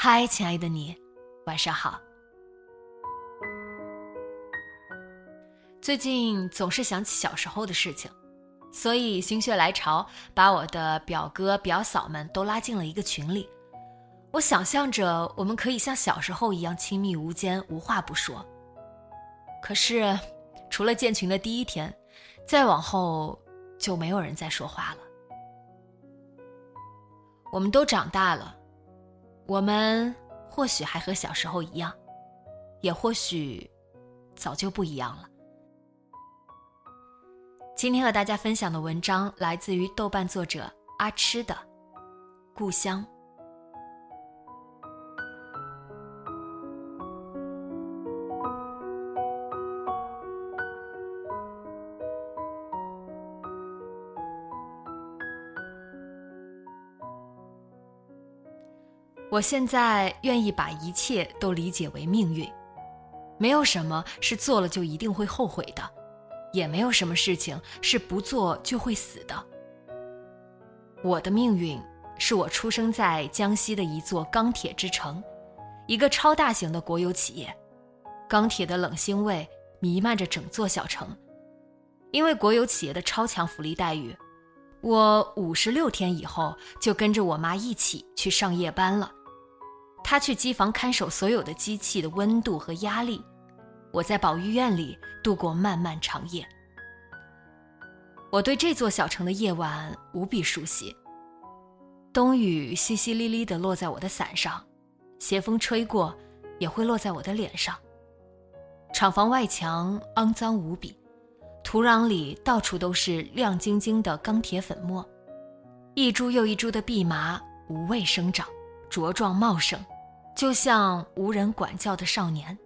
嗨，亲爱的你，晚上好。最近总是想起小时候的事情，所以心血来潮，把我的表哥表嫂们都拉进了一个群里。我想象着我们可以像小时候一样亲密无间，无话不说。可是，除了建群的第一天，再往后就没有人再说话了。我们都长大了。我们或许还和小时候一样，也或许早就不一样了。今天和大家分享的文章来自于豆瓣作者阿痴的《故乡》。我现在愿意把一切都理解为命运，没有什么是做了就一定会后悔的，也没有什么事情是不做就会死的。我的命运是我出生在江西的一座钢铁之城，一个超大型的国有企业，钢铁的冷腥味弥漫着整座小城。因为国有企业的超强福利待遇，我五十六天以后就跟着我妈一起去上夜班了。他去机房看守所有的机器的温度和压力，我在保育院里度过漫漫长夜。我对这座小城的夜晚无比熟悉。冬雨淅淅沥沥地落在我的伞上，斜风吹过也会落在我的脸上。厂房外墙肮脏无比，土壤里到处都是亮晶晶的钢铁粉末，一株又一株的蓖麻无畏生长，茁壮茂盛。就像无人管教的少年。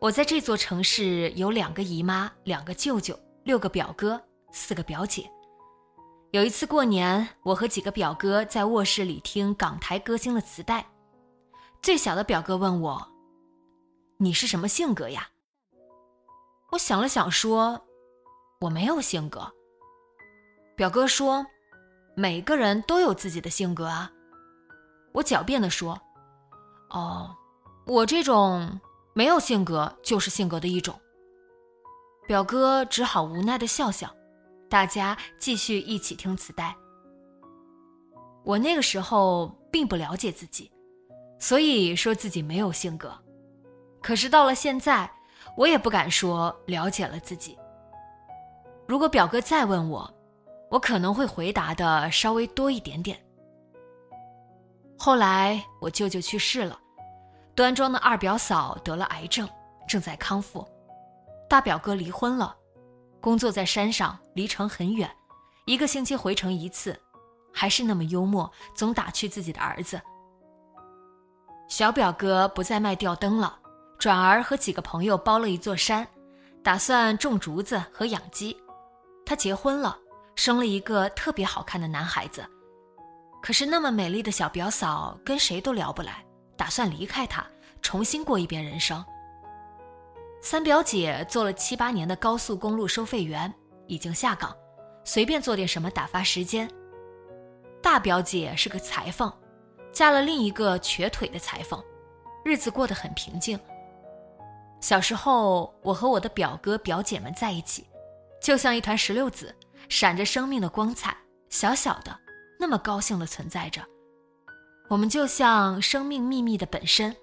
我在这座城市有两个姨妈、两个舅舅、六个表哥、四个表姐。有一次过年，我和几个表哥在卧室里听港台歌星的磁带。最小的表哥问我：“你是什么性格呀？”我想了想说：“我没有性格。”表哥说：“每个人都有自己的性格啊。”我狡辩地说。哦，我这种没有性格就是性格的一种。表哥只好无奈的笑笑，大家继续一起听磁带。我那个时候并不了解自己，所以说自己没有性格。可是到了现在，我也不敢说了解了自己。如果表哥再问我，我可能会回答的稍微多一点点。后来我舅舅去世了。端庄的二表嫂得了癌症，正在康复；大表哥离婚了，工作在山上，离城很远，一个星期回城一次，还是那么幽默，总打趣自己的儿子。小表哥不再卖吊灯了，转而和几个朋友包了一座山，打算种竹子和养鸡。他结婚了，生了一个特别好看的男孩子。可是那么美丽的小表嫂跟谁都聊不来。打算离开他，重新过一遍人生。三表姐做了七八年的高速公路收费员，已经下岗，随便做点什么打发时间。大表姐是个裁缝，嫁了另一个瘸腿的裁缝，日子过得很平静。小时候，我和我的表哥表姐们在一起，就像一团石榴籽，闪着生命的光彩，小小的，那么高兴的存在着。我们就像生命秘密的本身，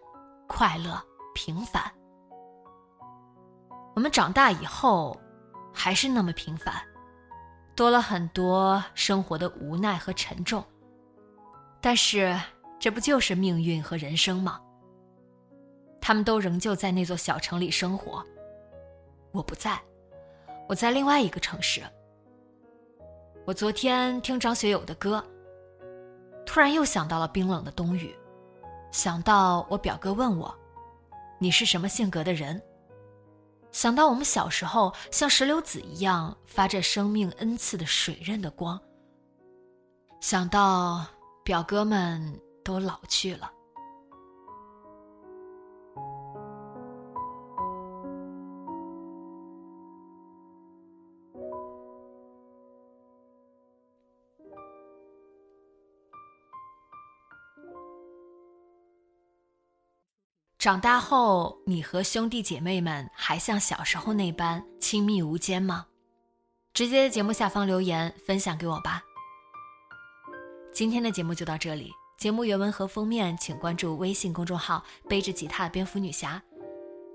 快乐平凡。我们长大以后，还是那么平凡，多了很多生活的无奈和沉重。但是，这不就是命运和人生吗？他们都仍旧在那座小城里生活，我不在，我在另外一个城市。我昨天听张学友的歌，突然又想到了冰冷的冬雨，想到我表哥问我：“你是什么性格的人？”想到我们小时候像石榴籽一样发着生命恩赐的水刃的光，想到表哥们都老去了。长大后，你和兄弟姐妹们还像小时候那般亲密无间吗？直接在节目下方留言分享给我吧。今天的节目就到这里，节目原文和封面请关注微信公众号“背着吉他蝙蝠女侠”，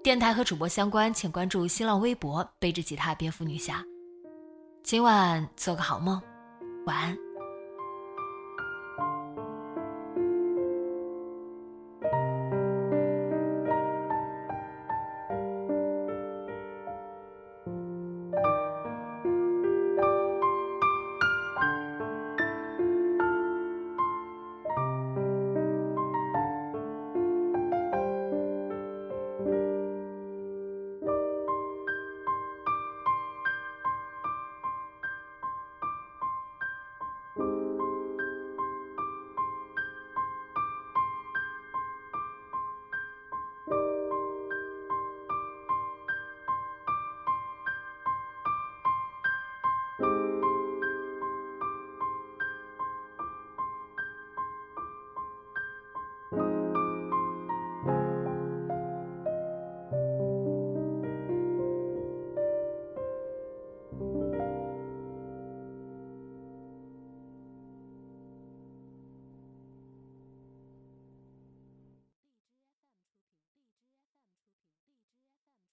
电台和主播相关请关注新浪微博“背着吉他蝙蝠女侠”。今晚做个好梦，晚安。